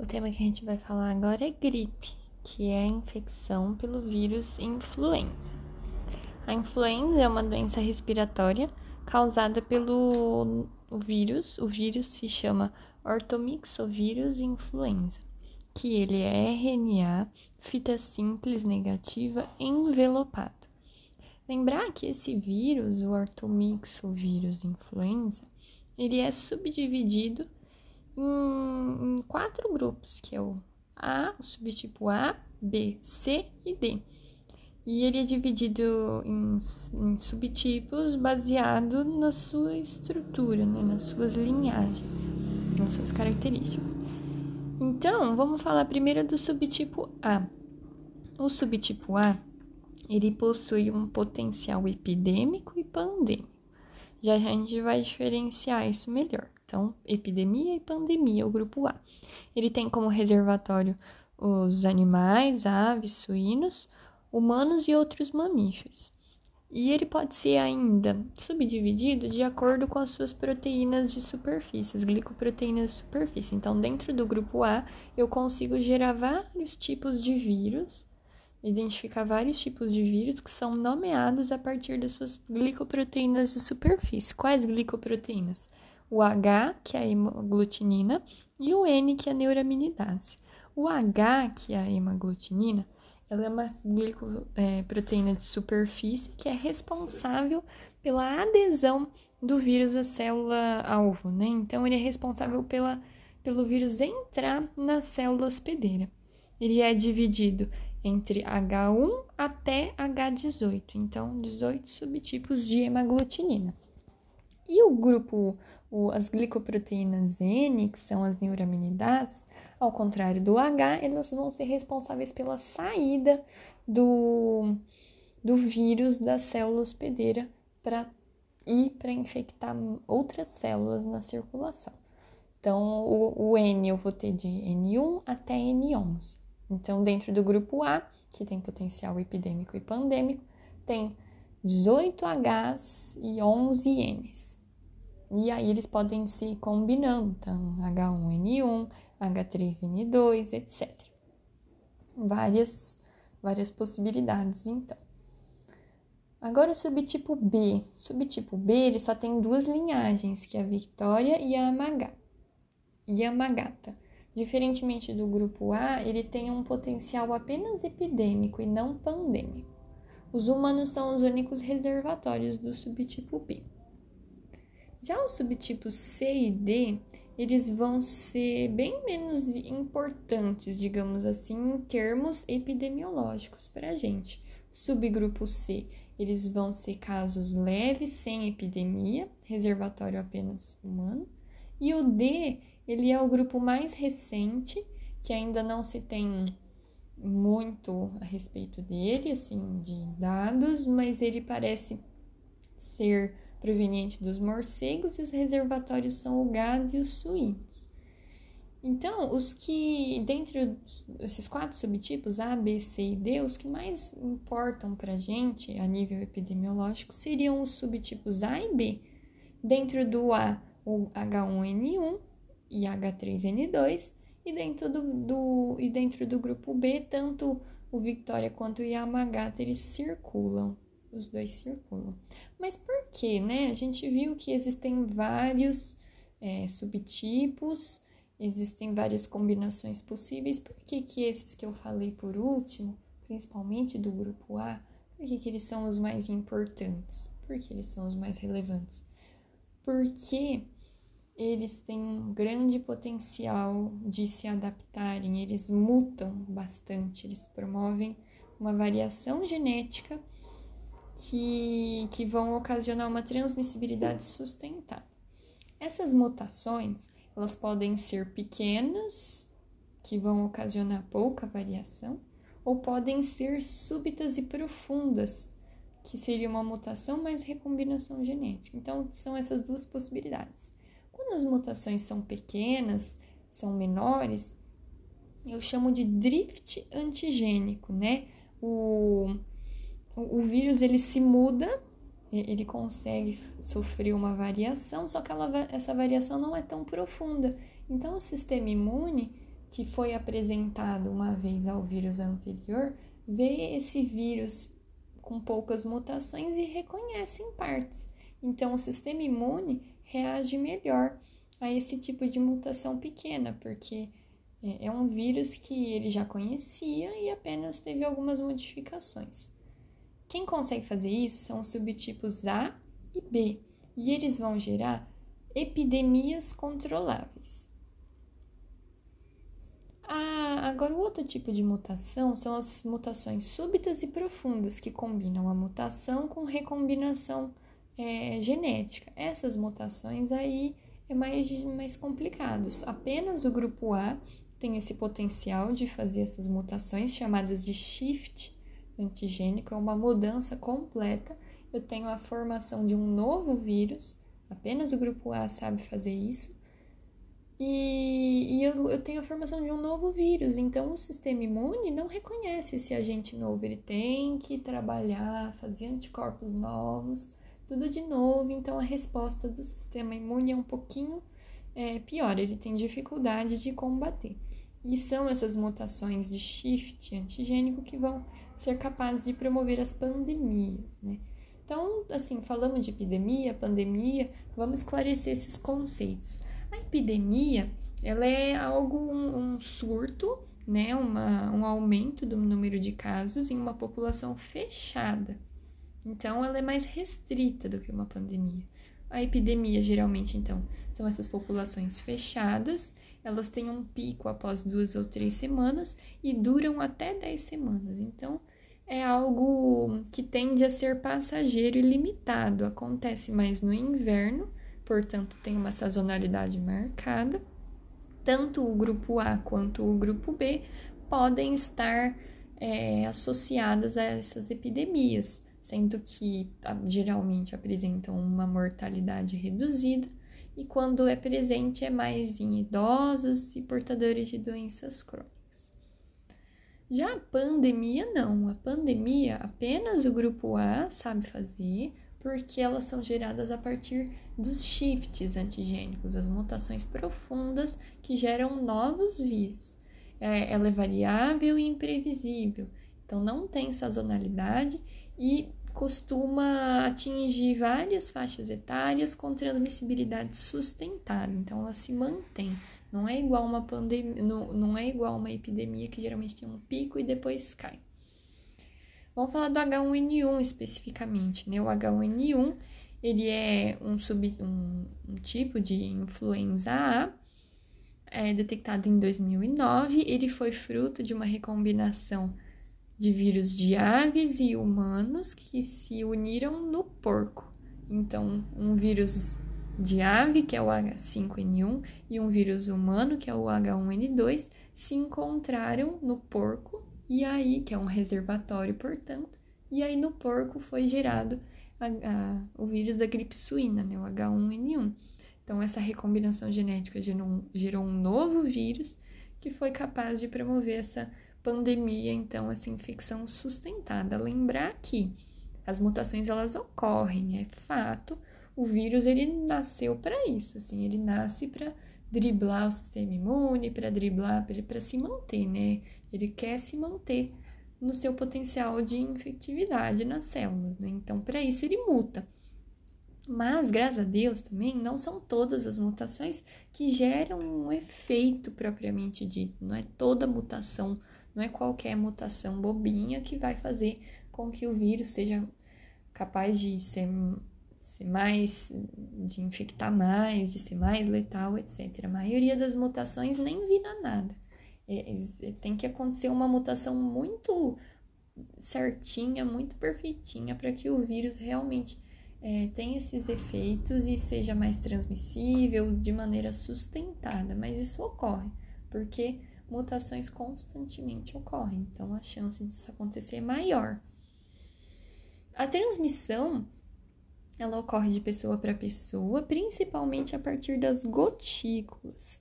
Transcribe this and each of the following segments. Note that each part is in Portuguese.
O tema que a gente vai falar agora é gripe, que é a infecção pelo vírus influenza. A influenza é uma doença respiratória causada pelo vírus. O vírus se chama ortomixovírus influenza, que ele é RNA, fita simples negativa envelopado. Lembrar que esse vírus, o ortomixovírus influenza, ele é subdividido em, quatro grupos, que é o A, o subtipo A, B, C e D. E ele é dividido em, em subtipos baseado na sua estrutura, né, nas suas linhagens, nas suas características. Então, vamos falar primeiro do subtipo A. O subtipo A, ele possui um potencial epidêmico e pandêmico. Já a gente vai diferenciar isso melhor. Então, epidemia e pandemia, o grupo A. Ele tem como reservatório os animais, aves, suínos, humanos e outros mamíferos. E ele pode ser ainda subdividido de acordo com as suas proteínas de superfície, as glicoproteínas de superfície. Então, dentro do grupo A, eu consigo gerar vários tipos de vírus, identificar vários tipos de vírus que são nomeados a partir das suas glicoproteínas de superfície. Quais glicoproteínas? O H, que é a hemaglutinina, e o N, que é a neuraminidase. O H, que é a hemaglutinina, ela é uma glicoproteína é, de superfície que é responsável pela adesão do vírus à célula alvo, né? Então, ele é responsável pela, pelo vírus entrar na célula hospedeira. Ele é dividido entre H1 até H18, então 18 subtipos de hemaglutinina. E o grupo o, as glicoproteínas N, que são as neuraminidases, ao contrário do H, elas vão ser responsáveis pela saída do, do vírus da célula hospedeira para ir para infectar outras células na circulação. Então, o, o, N eu vou ter de N1 até N11. Então, dentro do grupo A, que tem potencial epidêmico e pandêmico, tem 18 Hs e 11 Ns. E aí eles podem se combinando, então H1N1, H3N2, etc. Várias, várias possibilidades, então. Agora o subtipo B. Subtipo B ele só tem duas linhagens, que é a Victoria e a Yamagata. Yamagata. Diferentemente do grupo A, ele tem um potencial apenas epidêmico e não pandêmico. Os humanos são os únicos reservatórios do subtipo B. Já os subtipos C e D, eles vão ser bem menos importantes, digamos assim, em termos epidemiológicos para a gente. Subgrupo C, eles vão ser casos leves, sem epidemia, reservatório apenas humano. E o D, ele é o grupo mais recente, que ainda não se tem muito a respeito dele, assim, de dados, mas ele parece ser proveniente dos morcegos e os reservatórios são o gado e os suínos. Então, os que, dentre esses quatro subtipos, A, B, C e D, os que mais importam para a gente a nível epidemiológico seriam os subtipos A e B. Dentro do A, o H1N1 e H3N2, e dentro do, do, e dentro do grupo B, tanto o Victoria quanto o Yamagata eles circulam os dois circulam. Mas por que, né? A gente viu que existem vários é, subtipos, existem várias combinações possíveis. Por que, que esses que eu falei por último, principalmente do grupo A, por que, que eles são os mais importantes? Por que eles são os mais relevantes? Porque eles têm um grande potencial de se adaptarem, eles mutam bastante, eles promovem uma variação genética que, que vão ocasionar uma transmissibilidade sustentável. Essas mutações, elas podem ser pequenas, que vão ocasionar pouca variação, ou podem ser súbitas e profundas, que seria uma mutação mais recombinação genética. Então, são essas duas possibilidades. Quando as mutações são pequenas, são menores, eu chamo de drift antigênico, né? O, o, o vírus ele se muda, ele consegue sofrer uma variação, só que ela, essa variação não é tão profunda. Então, o sistema imune que foi apresentado uma vez ao vírus anterior, vê esse vírus com poucas mutações e reconhece em partes. Então, o sistema imune reage melhor a esse tipo de mutação pequena, porque é, é um vírus que ele já conhecia e apenas teve algumas modificações. Quem consegue fazer isso são os subtipos A e B, e eles vão gerar epidemias controláveis. Ah, agora, o outro tipo de mutação são as mutações súbitas e profundas, que combinam a mutação com recombinação é, genética. Essas mutações aí é mais, mais complicados. Apenas o grupo A tem esse potencial de fazer essas mutações chamadas de shift antigênico, é uma mudança completa. Eu tenho a formação de um novo vírus, apenas o grupo A sabe fazer isso. E, e eu, eu, tenho a formação de um novo vírus, então o sistema imune não reconhece esse agente novo, ele tem que trabalhar, fazer anticorpos novos, tudo de novo, então a resposta do sistema imune é um pouquinho é, pior, ele tem dificuldade de combater. E são essas mutações de shift antigênico que vão ser capazes de promover as pandemias, né? Então, assim, falamos de epidemia, pandemia, vamos esclarecer esses conceitos. A epidemia, ela é algo, um, um surto, né? Uma, um aumento do número de casos em uma população fechada. Então, ela é mais restrita do que uma pandemia. A epidemia, geralmente, então, são essas populações fechadas elas têm um pico após duas ou três semanas e duram até dez semanas. Então, é algo que tende a ser passageiro e limitado. Acontece mais no inverno, portanto, tem uma sazonalidade marcada. Tanto o grupo A quanto o grupo B podem estar é, associadas a essas epidemias, sendo que geralmente apresentam uma mortalidade reduzida e quando é presente é mais em idosos e portadores de doenças crônicas. Já a pandemia, não. A pandemia, apenas o grupo A sabe fazer, porque elas são geradas a partir dos shifts antigênicos, as mutações profundas que geram novos vírus. É, ela é variável e imprevisível, então não tem sazonalidade e costuma atingir várias faixas etárias com transmissibilidade sustentada, então ela se mantém. Não é igual uma pandemia, não, não é igual uma epidemia que geralmente tem um pico e depois cai. Vamos falar do H1N1 especificamente, né? O H1N1 ele é um, sub, um, um tipo de influenza A, é detectado em 2009. Ele foi fruto de uma recombinação de vírus de aves e humanos que se uniram no porco. Então, um vírus de ave, que é o H5N1, e um vírus humano, que é o H1N2, se encontraram no porco, e aí, que é um reservatório, portanto, e aí no porco foi gerado a, a, o vírus da gripe suína, né, o H1N1. Então, essa recombinação genética gerou, gerou um novo vírus que foi capaz de promover essa pandemia, então, essa infecção sustentada. Lembrar que as mutações elas ocorrem, é fato. O vírus ele nasceu para isso, assim, ele nasce para driblar o sistema imune, para driblar, para se manter, né? Ele quer se manter no seu potencial de infectividade nas células, né? Então, para isso ele muta. Mas, graças a Deus, também não são todas as mutações que geram um efeito propriamente dito. Não é toda mutação não é qualquer mutação bobinha que vai fazer com que o vírus seja capaz de ser, ser mais, de infectar mais, de ser mais letal, etc. A maioria das mutações nem vira nada. É, é, tem que acontecer uma mutação muito certinha, muito perfeitinha, para que o vírus realmente é, tenha esses efeitos e seja mais transmissível de maneira sustentada. Mas isso ocorre, porque mutações constantemente ocorrem, então a chance disso acontecer é maior. A transmissão ela ocorre de pessoa para pessoa, principalmente a partir das gotículas.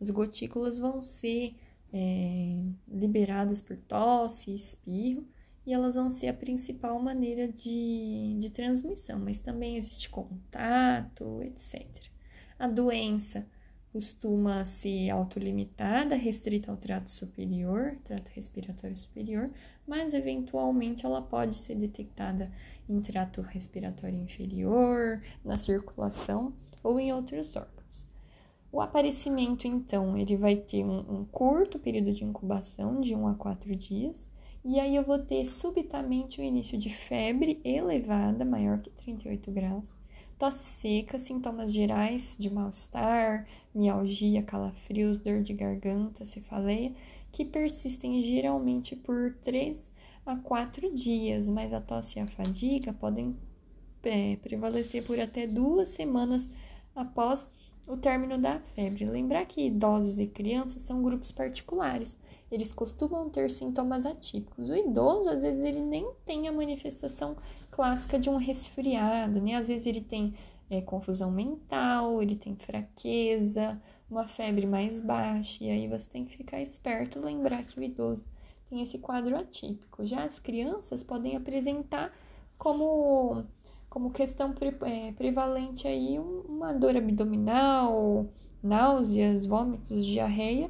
As gotículas vão ser é, liberadas por tosse, espirro, e elas vão ser a principal maneira de, de transmissão, mas também existe contato, etc. A doença costuma ser autolimitada, restrita ao trato superior, trato respiratório superior, mas eventualmente ela pode ser detectada em trato respiratório inferior, na circulação ou em outros órgãos. O aparecimento, então, ele vai ter um, um curto período de incubação, de 1 a 4 dias, e aí eu vou ter subitamente o início de febre elevada, maior que 38 graus, tosse seca, sintomas gerais de mal-estar, mialgia, calafrios, dor de garganta, cefaleia, que persistem geralmente por 3 a 4 dias, mas a tosse e a fadiga podem é, prevalecer por até duas semanas após o término da febre. Lembrar que idosos e crianças são grupos particulares. Eles costumam ter sintomas atípicos. O idoso, às vezes, ele nem tem a manifestação clássica de um resfriado, né? Às vezes ele tem é, confusão mental, ele tem fraqueza, uma febre mais baixa, e aí você tem que ficar esperto, lembrar que o idoso tem esse quadro atípico. Já as crianças podem apresentar como como questão pre, é, prevalente aí uma dor abdominal, náuseas, vômitos, diarreia.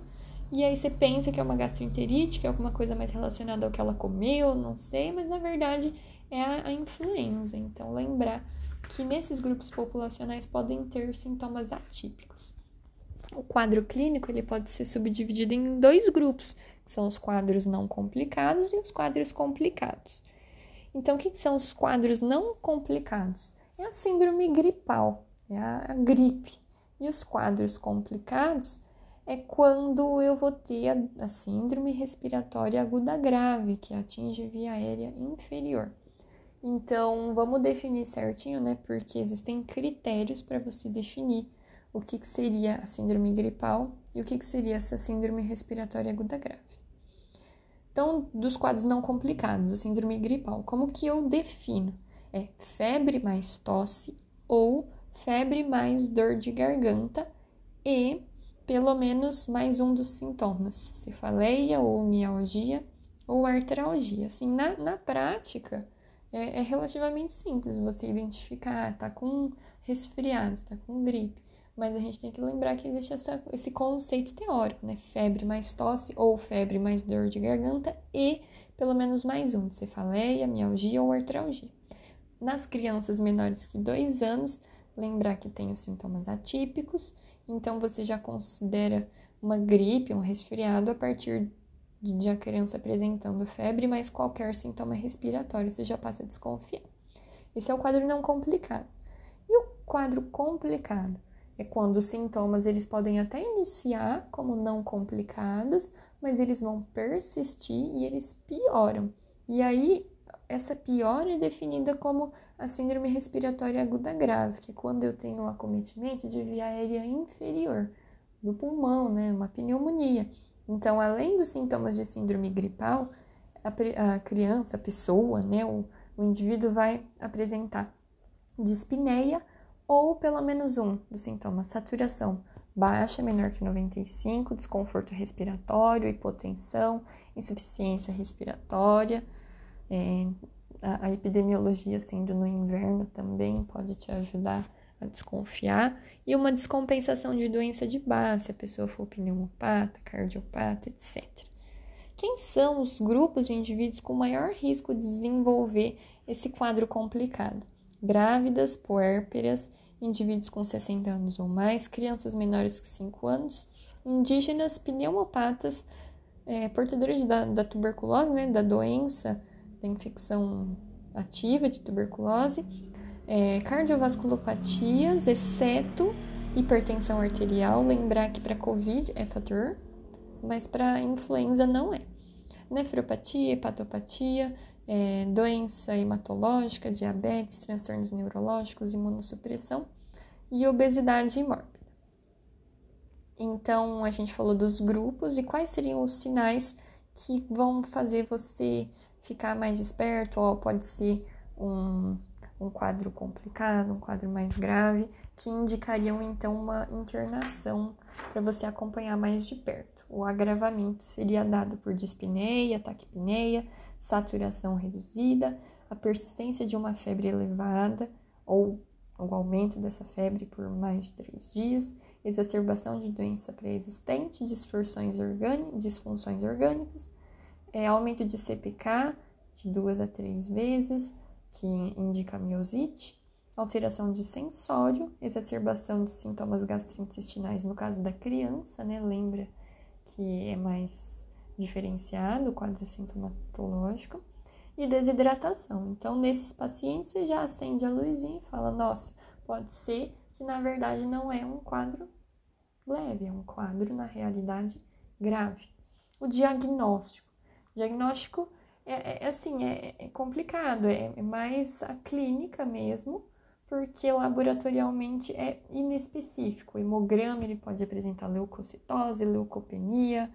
E aí você pensa que é uma gastroenterite, que é alguma coisa mais relacionada ao que ela comeu, não sei, mas na verdade é a, influenza. Então lembrar que nesses grupos populacionais podem ter sintomas atípicos. O quadro clínico ele pode ser subdividido em dois grupos, que são os quadros não complicados e os quadros complicados. Então, o que, são os quadros não complicados? É a síndrome gripal, é a gripe. E os quadros complicados é quando eu vou ter a, a síndrome respiratória aguda grave, que atinge via aérea inferior. Então, vamos definir certinho, né? Porque existem critérios para você definir o que, que, seria a síndrome gripal e o que, que seria essa síndrome respiratória aguda grave. Então, dos quadros não complicados, a síndrome gripal, como que eu defino? É febre mais tosse ou febre mais dor de garganta e pelo menos mais um dos sintomas, cefaleia ou mialgia ou artralgia. Assim, na, na prática, é, é relativamente simples você identificar, tá com resfriado, tá com gripe mas a gente tem que lembrar que existe essa, esse conceito teórico, né? Febre mais tosse ou febre mais dor de garganta e pelo menos mais um, cefaleia, mialgia ou artralgia. Nas crianças menores que dois anos, lembrar que tem os sintomas atípicos, então você já considera uma gripe, um resfriado a partir de a criança apresentando febre, mas qualquer sintoma respiratório você já passa a desconfiar. Esse é o quadro não complicado. E o quadro complicado? é quando os sintomas eles podem até iniciar como não complicados, mas eles vão persistir e eles pioram. E aí essa piora é definida como a síndrome respiratória aguda grave, que quando eu tenho um acometimento de via aérea inferior do pulmão, né, uma pneumonia. Então, além dos sintomas de síndrome gripal, a, a criança, a pessoa, né, o, o indivíduo vai apresentar dispneia ou pelo menos um dos sintomas: saturação baixa, menor que 95, desconforto respiratório, hipotensão, insuficiência respiratória. É, a, a epidemiologia sendo no inverno também pode te ajudar a desconfiar. E uma descompensação de doença de base, se a pessoa for pneumopata, cardiopata, etc. Quem são os grupos de indivíduos com maior risco de desenvolver esse quadro complicado? grávidas, puérperas, indivíduos com 60 anos ou mais, crianças menores que 5 anos, indígenas, pneumopatas, é, portadores da, da tuberculose, né, da doença, da infecção ativa de tuberculose, é, cardiovasculopatias, exceto hipertensão arterial. Lembrar que para Covid é fator, mas para influenza não é. Nefropatia, hepatopatia, é, doença hematológica, diabetes, transtornos neurológicos, imunossupressão e obesidade mórbida. Então, a gente falou dos grupos e quais seriam os sinais que vão fazer você ficar mais esperto, ou pode ser um, um quadro complicado, um quadro mais grave, que indicariam então uma internação para você acompanhar mais de perto. O agravamento seria dado por dispneia, taquipneia, saturação reduzida, a persistência de uma febre elevada ou o aumento dessa febre por mais de três dias, exacerbação de doença pré-existente, disfunções, orgânicas, disfunções orgânicas, é, aumento de CPK de duas a três vezes, que indica miosite, alteração de sensório, exacerbação de sintomas gastrointestinais no caso da criança, né? Lembra que é mais diferenciado o quadro sintomatológico e desidratação. Então, nesses pacientes, você já acende a luzinha e fala: nossa, pode ser que na verdade não é um quadro leve, é um quadro, na realidade, grave. O diagnóstico. Diagnóstico é, é assim, é, é complicado, é, é mais a clínica mesmo, porque laboratorialmente é inespecífico. O hemograma ele pode apresentar leucocitose, leucopenia,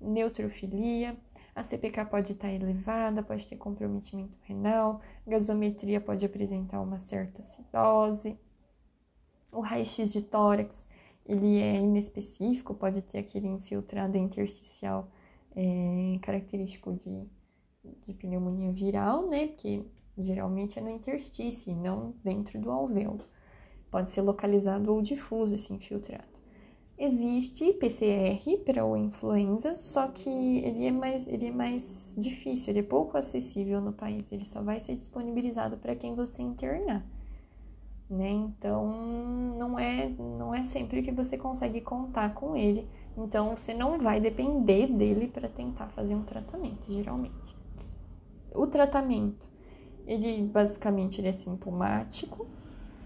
neutrofilia. A CPK pode estar elevada, pode ter comprometimento renal, gasometria pode apresentar uma certa citose. O raio-x de tórax ele é inespecífico, pode ter aquele infiltrado intersticial é, característico de, de pneumonia viral, né? Porque geralmente é no interstício, não dentro do alvéolo. Pode ser localizado ou difuso esse infiltrado. Existe PCR para o influenza, só que ele é mais, ele é mais difícil, ele é pouco acessível no país. Ele só vai ser disponibilizado para quem você internar né? Então não é não é sempre que você consegue contar com ele. Então você não vai depender dele para tentar fazer um tratamento, geralmente. O tratamento, ele basicamente ele é sintomático.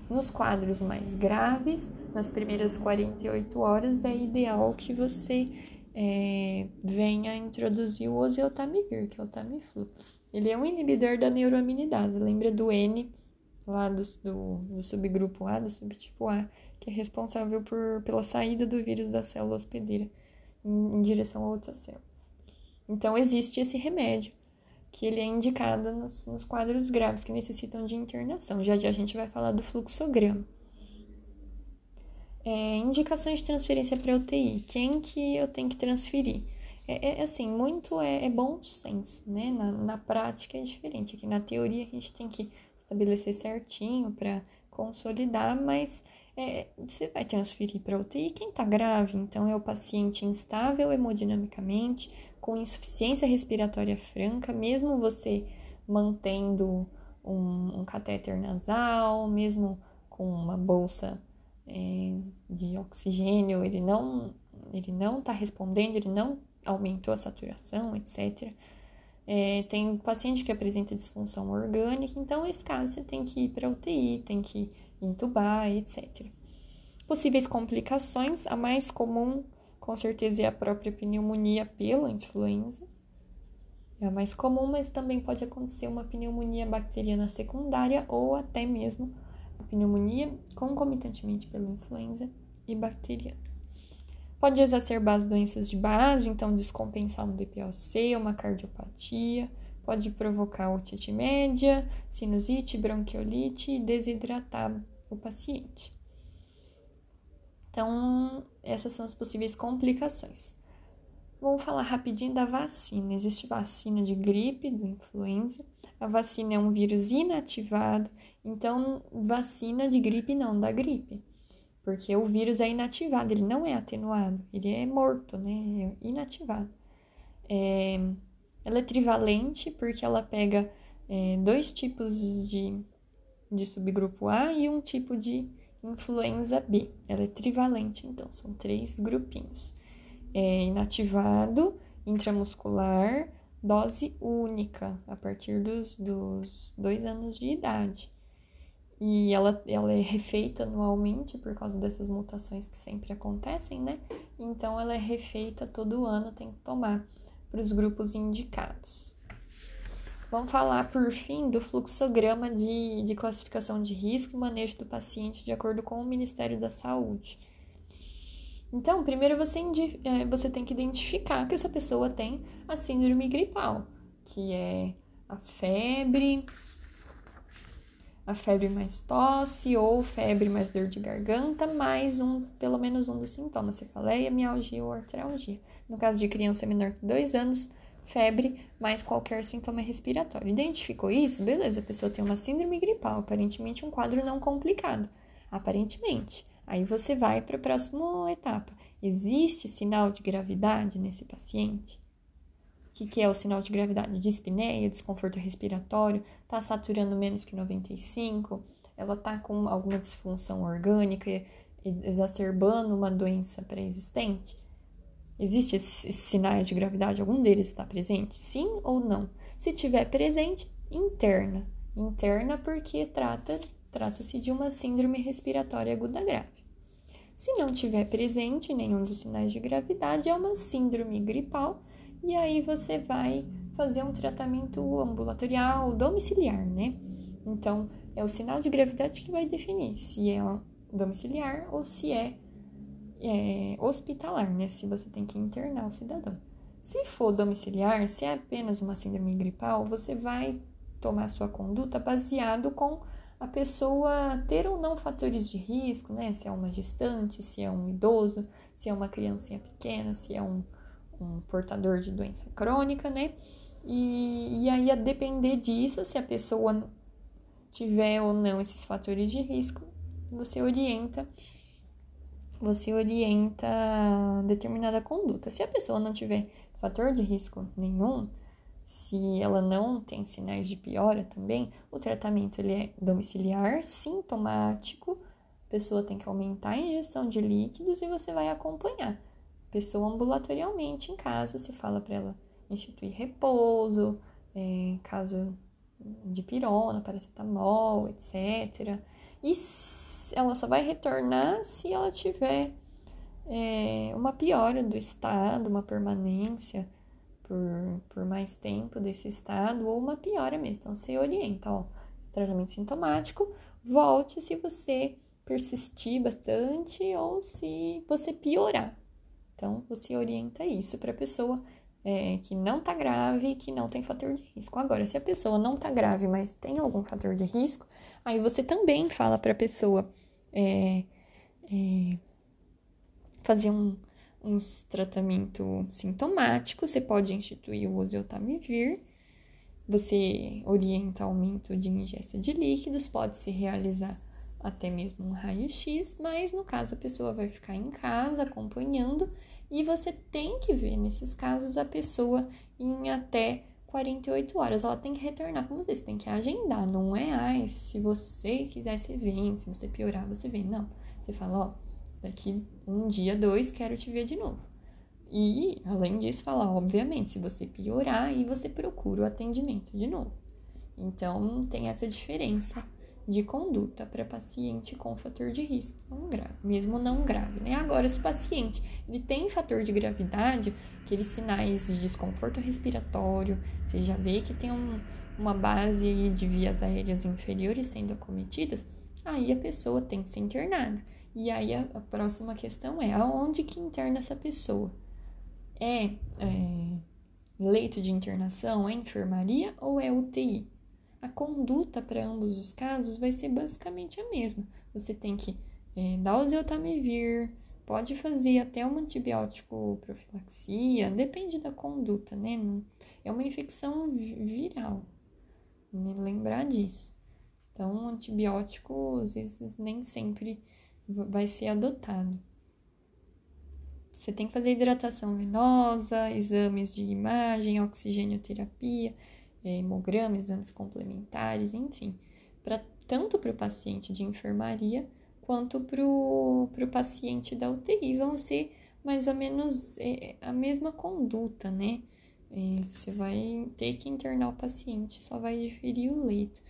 Nos quadros mais graves, nas primeiras 48 horas, é ideal que você é, venha introduzir o oseltamivir, que é o Tamiflu. Ele é um inibidor da neuroaminidase, lembra do N lá do, do, do, subgrupo A, do subtipo A, que é responsável por, pela saída do vírus da célula hospedeira em, em direção a outras células. Então, existe esse remédio, que ele é indicado nos, nos quadros graves que necessitam de internação. Já já a gente vai falar do fluxograma. É, indicações de transferência para UTI. Quem que eu tenho que transferir? É, é assim, muito é, é, bom senso, né? Na, na prática é diferente. Aqui na teoria a gente tem que estabelecer certinho para consolidar, mas é, você vai transferir para UTI quem está grave, então é o paciente instável hemodinamicamente, com insuficiência respiratória franca, mesmo você mantendo um, um catéter nasal, mesmo com uma bolsa é, de oxigênio, ele não ele não está respondendo, ele não aumentou a saturação, etc. É, tem paciente que apresenta disfunção orgânica, então, nesse caso, você tem que ir para UTI, tem que entubar, etc. Possíveis complicações, a mais comum, com certeza, é a própria pneumonia pela influenza. É a mais comum, mas também pode acontecer uma pneumonia bacteriana secundária ou até mesmo a pneumonia concomitantemente pela influenza e bacteriana. Pode exacerbar as doenças de base, então descompensar um DPOC, uma cardiopatia, pode provocar otite média, sinusite, bronquiolite e desidratar o paciente. Então, essas são as possíveis complicações. Vamos falar rapidinho da vacina. Existe vacina de gripe, do influenza. A vacina é um vírus inativado, então vacina de gripe não da gripe porque o vírus é inativado, ele não é atenuado, ele é morto, né? É inativado. É, ela é trivalente porque ela pega é, dois tipos de, de subgrupo A e um tipo de influenza B. Ela é trivalente, então, são três grupinhos. É inativado, intramuscular, dose única, a partir dos, dos dois anos de idade. E ela, ela é refeita anualmente por causa dessas mutações que sempre acontecem, né? Então ela é refeita todo ano, tem que tomar para os grupos indicados. Vamos falar, por fim, do fluxograma de, de classificação de risco e manejo do paciente de acordo com o Ministério da Saúde. Então, primeiro você, é, você tem que identificar que essa pessoa tem a síndrome gripal, que é a febre, a febre mais tosse ou febre mais dor de garganta, mais um, pelo menos um dos sintomas, cefaleia, mialgia ou artralgia. No caso de criança menor que 2 anos, febre, mais qualquer sintoma respiratório. Identificou isso? Beleza, a pessoa tem uma síndrome gripal, aparentemente um quadro não complicado. Aparentemente. Aí você vai para a próxima etapa. Existe sinal de gravidade nesse paciente? O que, que é o sinal de gravidade? Dispneia, desconforto respiratório, está saturando menos que 95, ela está com alguma disfunção orgânica, exacerbando uma doença pré-existente? Existem esses sinais de gravidade? Algum deles está presente? Sim ou não? Se tiver presente, interna. Interna porque trata trata-se de uma síndrome respiratória aguda grave. Se não tiver presente nenhum dos sinais de gravidade, é uma síndrome gripal e aí você vai fazer um tratamento ambulatorial domiciliar, né? Então, é o sinal de gravidade que vai definir se é domiciliar ou se é, é hospitalar, né? Se você tem que internar o cidadão. Se for domiciliar, se é apenas uma síndrome gripal, você vai tomar sua conduta baseado com a pessoa ter ou não fatores de risco, né? Se é uma gestante, se é um idoso, se é uma criancinha pequena, se é um, um portador de doença crônica, né? E, e aí, a depender disso, se a pessoa tiver ou não esses fatores de risco, você orienta você orienta determinada conduta. Se a pessoa não tiver fator de risco nenhum, se ela não tem sinais de piora também, o tratamento ele é domiciliar, sintomático. A pessoa tem que aumentar a ingestão de líquidos e você vai acompanhar. A pessoa ambulatorialmente em casa, se fala para ela instituir repouso, é, caso de pirona, paracetamol, etc. E ela só vai retornar se ela tiver é, uma piora do estado, uma permanência por, por mais tempo desse estado ou uma piora mesmo. Então, você orienta, ó, tratamento sintomático, volte se você persistir bastante ou se você piorar. Então, você orienta isso para a pessoa é, que não tá grave, que não tem fator de risco. Agora, se a pessoa não tá grave, mas tem algum fator de risco, aí você também fala para a pessoa é, é, fazer um, uns tratamento sintomático, você pode instituir o oseltamivir, você orienta aumento de ingesta de líquidos, pode-se realizar até mesmo um raio-x, mas no caso a pessoa vai ficar em casa acompanhando e você tem que ver nesses casos a pessoa em até 48 horas. Ela tem que retornar com você, você tem que agendar, não é, ai, se você quiser, você vem, se você piorar, você vem. Não, você fala, ó, daqui um dia, dois, quero te ver de novo. E, além disso, falar, obviamente, se você piorar, aí você procura o atendimento de novo. Então, tem essa diferença de conduta para paciente com fator de risco não grave, mesmo não grave, né? Agora, se o paciente ele tem fator de gravidade, aqueles sinais de desconforto respiratório, você já vê que tem um, uma base de vias aéreas inferiores sendo acometidas, aí a pessoa tem que ser internada. E aí a, a próxima questão é aonde que interna essa pessoa? É, é leito de internação, é enfermaria ou é UTI? A conduta para ambos os casos vai ser basicamente a mesma. Você tem que é, dar o zeltamivir, pode fazer até uma antibiótico profilaxia, depende da conduta, né? É uma infecção viral, né? lembrar disso. Então, antibiótico às vezes nem sempre vai ser adotado. Você tem que fazer hidratação venosa, exames de imagem, oxigênio-terapia, é, hemograma, exames complementares, enfim, para tanto para o paciente de enfermaria quanto para o paciente da UTI vão ser mais ou menos é, a mesma conduta, né? É, você vai ter que internar o paciente, só vai diferir o leito.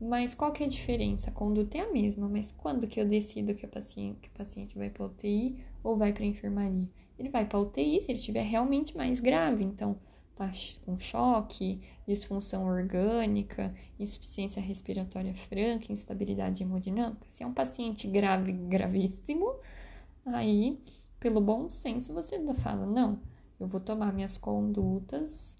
Mas qual que é a diferença? A conduta é a mesma, mas quando que eu decido que o paciente, que o paciente vai para UTI ou vai para enfermaria? Ele vai para UTI se ele estiver realmente mais grave, então com choque, disfunção orgânica, insuficiência respiratória franca, instabilidade hemodinâmica. Se é um paciente grave, gravíssimo, aí, pelo bom senso, você fala: não, eu vou tomar minhas condutas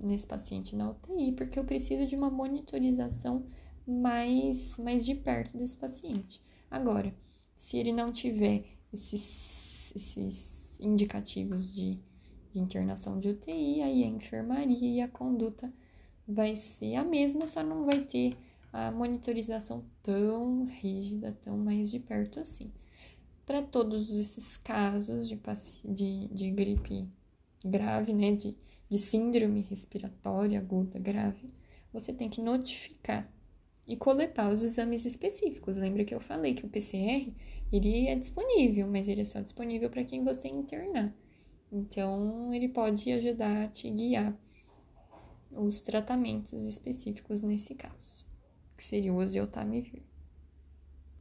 nesse paciente na UTI, porque eu preciso de uma monitorização mais, mais de perto desse paciente. Agora, se ele não tiver esses, esses indicativos de, de internação de UTI, aí a enfermaria e a conduta vai ser a mesma, só não vai ter a monitorização tão rígida, tão mais de perto assim. Para todos esses casos de, de, de gripe grave, né, de, de síndrome respiratória aguda grave, você tem que notificar e coletar os exames específicos. Lembra que eu falei que o PCR ele é disponível, mas ele é só disponível para quem você internar. Então, ele pode ajudar a te guiar os tratamentos específicos nesse caso, que seria o oseltamivir.